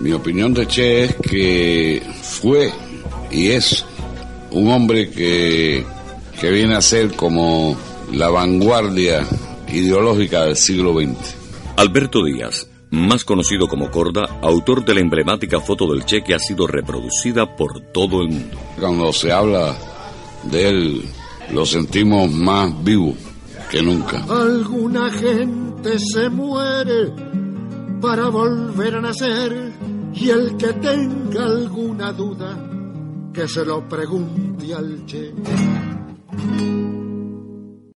Mi opinión de Che es que fue y es un hombre que, que viene a ser como la vanguardia ideológica del siglo XX. Alberto Díaz, más conocido como Corda, autor de la emblemática foto del Che que ha sido reproducida por todo el mundo. Cuando se habla de él, lo sentimos más vivo que nunca. Alguna gente se muere para volver a nacer y el que tenga alguna duda que se lo pregunte al Che.